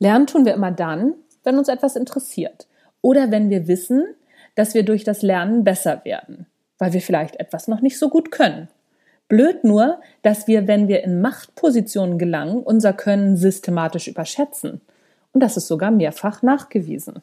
Lernen tun wir immer dann, wenn uns etwas interessiert oder wenn wir wissen, dass wir durch das Lernen besser werden, weil wir vielleicht etwas noch nicht so gut können. Blöd nur, dass wir, wenn wir in Machtpositionen gelangen, unser Können systematisch überschätzen. Und das ist sogar mehrfach nachgewiesen.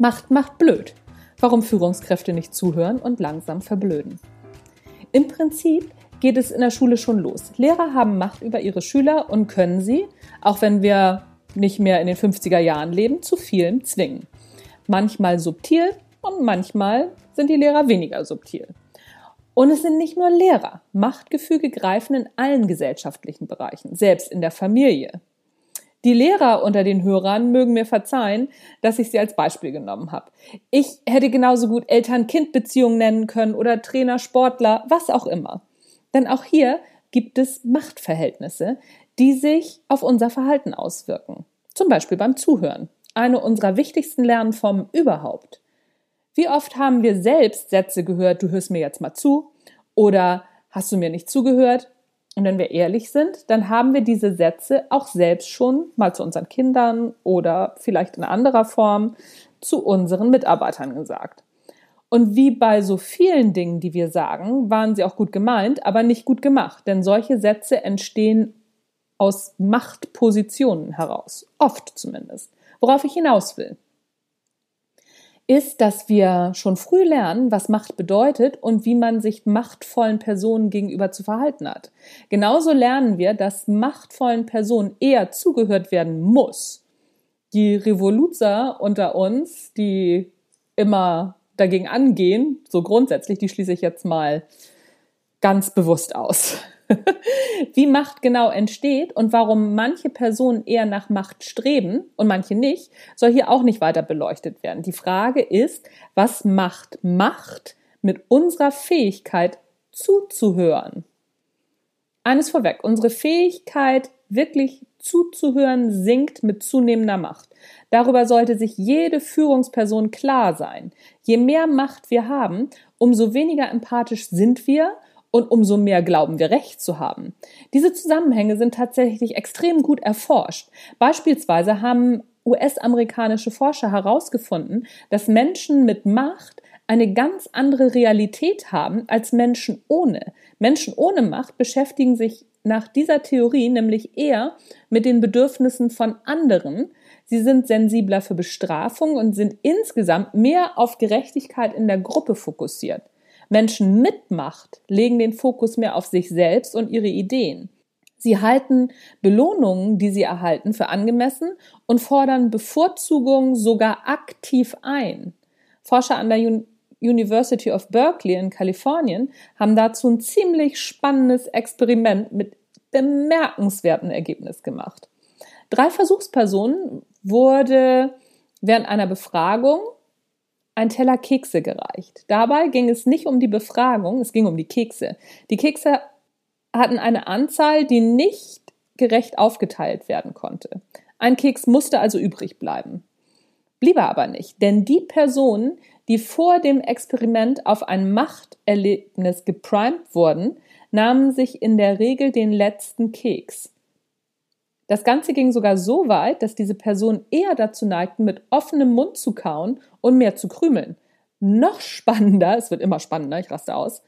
Macht macht blöd. Warum Führungskräfte nicht zuhören und langsam verblöden. Im Prinzip geht es in der Schule schon los. Lehrer haben Macht über ihre Schüler und können sie, auch wenn wir nicht mehr in den 50er Jahren leben, zu vielem zwingen. Manchmal subtil und manchmal sind die Lehrer weniger subtil. Und es sind nicht nur Lehrer. Machtgefüge greifen in allen gesellschaftlichen Bereichen, selbst in der Familie. Die Lehrer unter den Hörern mögen mir verzeihen, dass ich sie als Beispiel genommen habe. Ich hätte genauso gut Eltern-Kind-Beziehungen nennen können oder Trainer, Sportler, was auch immer. Denn auch hier gibt es Machtverhältnisse, die sich auf unser Verhalten auswirken. Zum Beispiel beim Zuhören. Eine unserer wichtigsten Lernformen überhaupt. Wie oft haben wir selbst Sätze gehört, du hörst mir jetzt mal zu oder hast du mir nicht zugehört und wenn wir ehrlich sind, dann haben wir diese Sätze auch selbst schon mal zu unseren Kindern oder vielleicht in anderer Form zu unseren Mitarbeitern gesagt. Und wie bei so vielen Dingen, die wir sagen, waren sie auch gut gemeint, aber nicht gut gemacht. Denn solche Sätze entstehen aus Machtpositionen heraus. Oft zumindest. Worauf ich hinaus will ist, dass wir schon früh lernen, was Macht bedeutet und wie man sich machtvollen Personen gegenüber zu verhalten hat. Genauso lernen wir, dass machtvollen Personen eher zugehört werden muss. Die Revoluzer unter uns, die immer dagegen angehen, so grundsätzlich, die schließe ich jetzt mal ganz bewusst aus. wie Macht genau entsteht und warum manche Personen eher nach Macht streben und manche nicht, soll hier auch nicht weiter beleuchtet werden. Die Frage ist, was Macht macht mit unserer Fähigkeit zuzuhören. Eines vorweg, unsere Fähigkeit wirklich zuzuhören sinkt mit zunehmender Macht. Darüber sollte sich jede Führungsperson klar sein. Je mehr Macht wir haben, umso weniger empathisch sind wir und umso mehr glauben wir Recht zu haben. Diese Zusammenhänge sind tatsächlich extrem gut erforscht. Beispielsweise haben US-amerikanische Forscher herausgefunden, dass Menschen mit Macht eine ganz andere Realität haben als Menschen ohne. Menschen ohne Macht beschäftigen sich nach dieser Theorie nämlich eher mit den Bedürfnissen von anderen. Sie sind sensibler für Bestrafung und sind insgesamt mehr auf Gerechtigkeit in der Gruppe fokussiert. Menschen mit Macht legen den Fokus mehr auf sich selbst und ihre Ideen. Sie halten Belohnungen, die sie erhalten, für angemessen und fordern Bevorzugungen sogar aktiv ein. Forscher an der University of Berkeley in Kalifornien haben dazu ein ziemlich spannendes Experiment mit bemerkenswerten Ergebnis gemacht. Drei Versuchspersonen wurde während einer Befragung ein Teller Kekse gereicht. Dabei ging es nicht um die Befragung, es ging um die Kekse. Die Kekse hatten eine Anzahl, die nicht gerecht aufgeteilt werden konnte. Ein Keks musste also übrig bleiben. Blieb er aber nicht, denn die Personen, die vor dem Experiment auf ein Machterlebnis geprimed wurden, nahmen sich in der Regel den letzten Keks. Das Ganze ging sogar so weit, dass diese Personen eher dazu neigten, mit offenem Mund zu kauen und mehr zu krümeln. Noch spannender, es wird immer spannender, ich raste aus,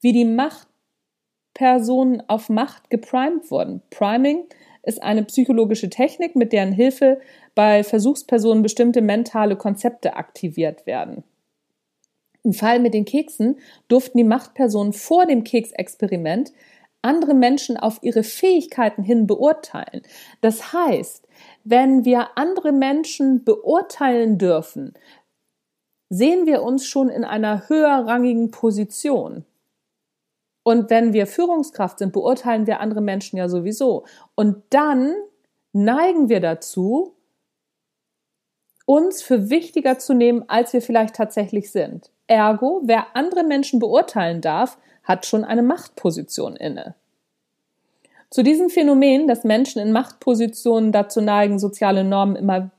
wie die Machtpersonen auf Macht geprimed wurden. Priming ist eine psychologische Technik, mit deren Hilfe bei Versuchspersonen bestimmte mentale Konzepte aktiviert werden. Im Fall mit den Keksen durften die Machtpersonen vor dem Keksexperiment andere Menschen auf ihre Fähigkeiten hin beurteilen. Das heißt, wenn wir andere Menschen beurteilen dürfen, sehen wir uns schon in einer höherrangigen Position. Und wenn wir Führungskraft sind, beurteilen wir andere Menschen ja sowieso. Und dann neigen wir dazu, uns für wichtiger zu nehmen, als wir vielleicht tatsächlich sind. Ergo, wer andere Menschen beurteilen darf, hat schon eine Machtposition inne. Zu diesem Phänomen, dass Menschen in Machtpositionen dazu neigen, soziale Normen immer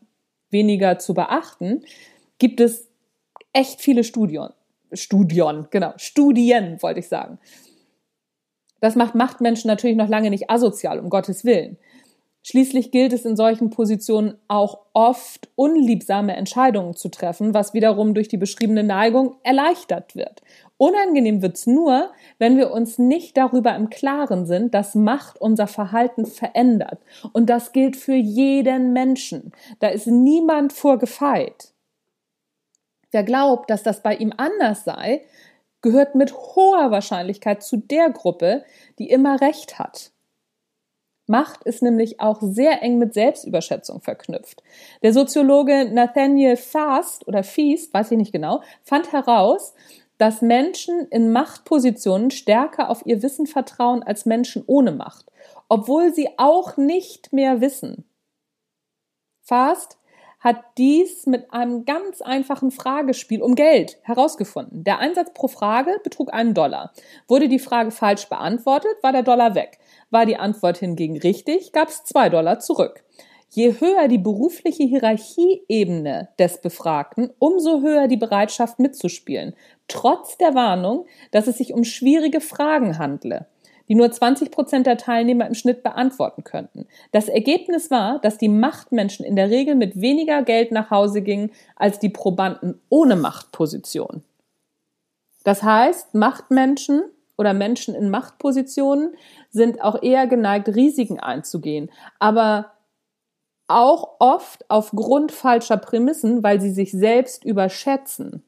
weniger zu beachten, gibt es echt viele Studien. Studien, genau, Studien wollte ich sagen. Das macht Machtmenschen natürlich noch lange nicht asozial, um Gottes Willen. Schließlich gilt es in solchen Positionen auch oft unliebsame Entscheidungen zu treffen, was wiederum durch die beschriebene Neigung erleichtert wird. Unangenehm wird's nur, wenn wir uns nicht darüber im Klaren sind, dass Macht unser Verhalten verändert. Und das gilt für jeden Menschen. Da ist niemand vorgefeit. Wer glaubt, dass das bei ihm anders sei, gehört mit hoher Wahrscheinlichkeit zu der Gruppe, die immer Recht hat. Macht ist nämlich auch sehr eng mit Selbstüberschätzung verknüpft. Der Soziologe Nathaniel Fast oder Feast, weiß ich nicht genau, fand heraus, dass Menschen in Machtpositionen stärker auf ihr Wissen vertrauen als Menschen ohne Macht, obwohl sie auch nicht mehr wissen. Fast hat dies mit einem ganz einfachen Fragespiel um Geld herausgefunden. Der Einsatz pro Frage betrug einen Dollar. Wurde die Frage falsch beantwortet, war der Dollar weg. War die Antwort hingegen richtig, gab es zwei Dollar zurück. Je höher die berufliche Hierarchieebene des Befragten, umso höher die Bereitschaft mitzuspielen, trotz der Warnung, dass es sich um schwierige Fragen handle die nur 20 Prozent der Teilnehmer im Schnitt beantworten könnten. Das Ergebnis war, dass die Machtmenschen in der Regel mit weniger Geld nach Hause gingen als die Probanden ohne Machtposition. Das heißt, Machtmenschen oder Menschen in Machtpositionen sind auch eher geneigt, Risiken einzugehen, aber auch oft aufgrund falscher Prämissen, weil sie sich selbst überschätzen.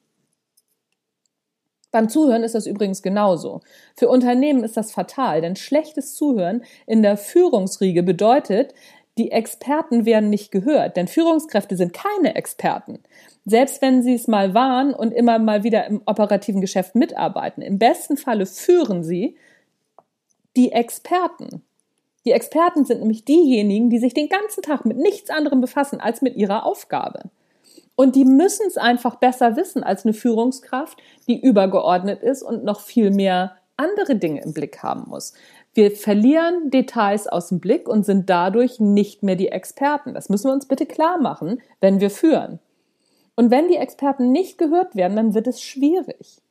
Beim Zuhören ist das übrigens genauso. Für Unternehmen ist das fatal, denn schlechtes Zuhören in der Führungsriege bedeutet, die Experten werden nicht gehört, denn Führungskräfte sind keine Experten. Selbst wenn sie es mal waren und immer mal wieder im operativen Geschäft mitarbeiten, im besten Falle führen sie die Experten. Die Experten sind nämlich diejenigen, die sich den ganzen Tag mit nichts anderem befassen als mit ihrer Aufgabe. Und die müssen es einfach besser wissen als eine Führungskraft, die übergeordnet ist und noch viel mehr andere Dinge im Blick haben muss. Wir verlieren Details aus dem Blick und sind dadurch nicht mehr die Experten. Das müssen wir uns bitte klar machen, wenn wir führen. Und wenn die Experten nicht gehört werden, dann wird es schwierig.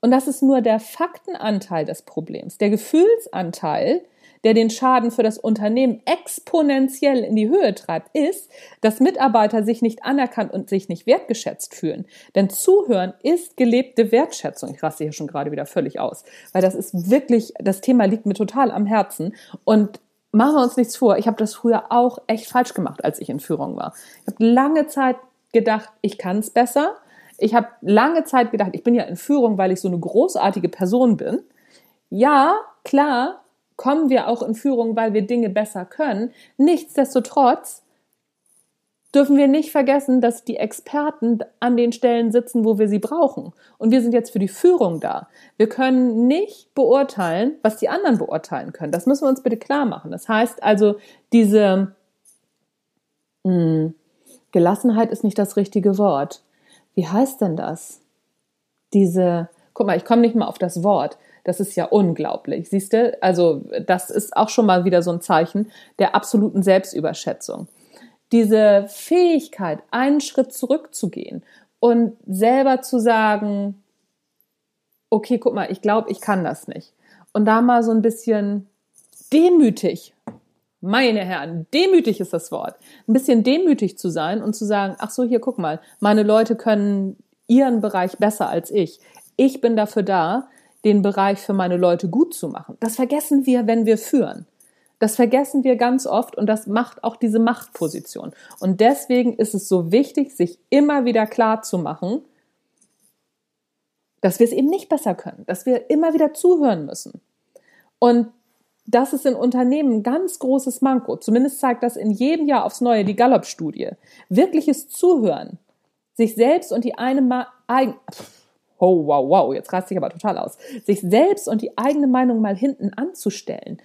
Und das ist nur der Faktenanteil des Problems. Der Gefühlsanteil, der den Schaden für das Unternehmen exponentiell in die Höhe treibt, ist, dass Mitarbeiter sich nicht anerkannt und sich nicht wertgeschätzt fühlen. Denn Zuhören ist gelebte Wertschätzung. Ich raste hier schon gerade wieder völlig aus, weil das ist wirklich, das Thema liegt mir total am Herzen und machen wir uns nichts vor. Ich habe das früher auch echt falsch gemacht, als ich in Führung war. Ich habe lange Zeit gedacht, ich kann es besser. Ich habe lange Zeit gedacht, ich bin ja in Führung, weil ich so eine großartige Person bin. Ja, klar, kommen wir auch in Führung, weil wir Dinge besser können. Nichtsdestotrotz dürfen wir nicht vergessen, dass die Experten an den Stellen sitzen, wo wir sie brauchen. Und wir sind jetzt für die Führung da. Wir können nicht beurteilen, was die anderen beurteilen können. Das müssen wir uns bitte klar machen. Das heißt also, diese mh, hm, Gelassenheit ist nicht das richtige Wort. Wie heißt denn das? Diese, guck mal, ich komme nicht mal auf das Wort. Das ist ja unglaublich. Siehst du? Also, das ist auch schon mal wieder so ein Zeichen der absoluten Selbstüberschätzung. Diese Fähigkeit, einen Schritt zurückzugehen und selber zu sagen, okay, guck mal, ich glaube, ich kann das nicht. Und da mal so ein bisschen demütig, meine Herren, demütig ist das Wort, ein bisschen demütig zu sein und zu sagen, ach so, hier, guck mal, meine Leute können ihren Bereich besser als ich. Ich bin dafür da, den Bereich für meine Leute gut zu machen. Das vergessen wir, wenn wir führen. Das vergessen wir ganz oft und das macht auch diese Machtposition. Und deswegen ist es so wichtig, sich immer wieder klar zu machen, dass wir es eben nicht besser können, dass wir immer wieder zuhören müssen. Und das ist in Unternehmen ein ganz großes Manko. Zumindest zeigt das in jedem Jahr aufs Neue die Gallup-Studie. Wirkliches Zuhören, sich selbst und die eine Ma eigen Oh, wow, wow, jetzt rast ich aber total aus. Sich selbst und die eigene Meinung mal hinten anzustellen,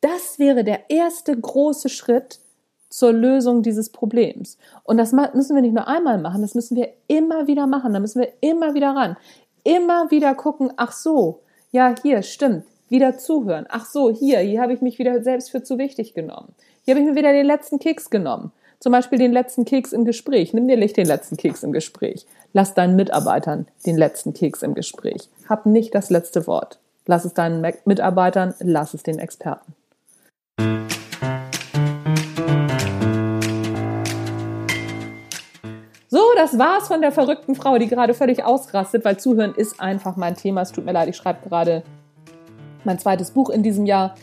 das wäre der erste große Schritt zur Lösung dieses Problems. Und das müssen wir nicht nur einmal machen, das müssen wir immer wieder machen. Da müssen wir immer wieder ran. Immer wieder gucken, ach so, ja, hier, stimmt, wieder zuhören. Ach so, hier, hier habe ich mich wieder selbst für zu wichtig genommen. Hier habe ich mir wieder den letzten Keks genommen. Zum Beispiel den letzten Keks im Gespräch. Nimm dir nicht den letzten Keks im Gespräch. Lass deinen Mitarbeitern den letzten Keks im Gespräch. Hab nicht das letzte Wort. Lass es deinen Mitarbeitern, lass es den Experten. So, das war's von der verrückten Frau, die gerade völlig ausrastet, weil Zuhören ist einfach mein Thema. Es tut mir leid, ich schreibe gerade mein zweites Buch in diesem Jahr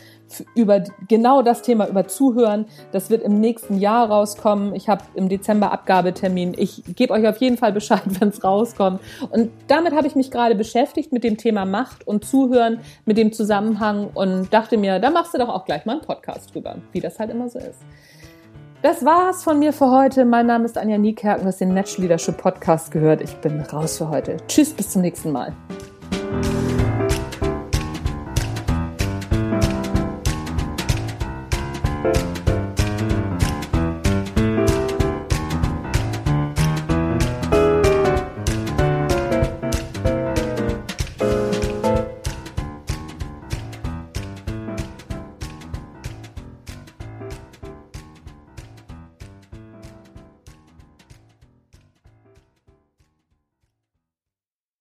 über genau das Thema über Zuhören. Das wird im nächsten Jahr rauskommen. Ich habe im Dezember Abgabetermin. Ich gebe euch auf jeden Fall Bescheid, wenn es rauskommt. Und damit habe ich mich gerade beschäftigt mit dem Thema Macht und Zuhören, mit dem Zusammenhang und dachte mir, da machst du doch auch gleich mal einen Podcast drüber, wie das halt immer so ist. Das war's von mir für heute. Mein Name ist Anja Niekerken, du hast den Natural Leadership Podcast gehört. Ich bin raus für heute. Tschüss, bis zum nächsten Mal.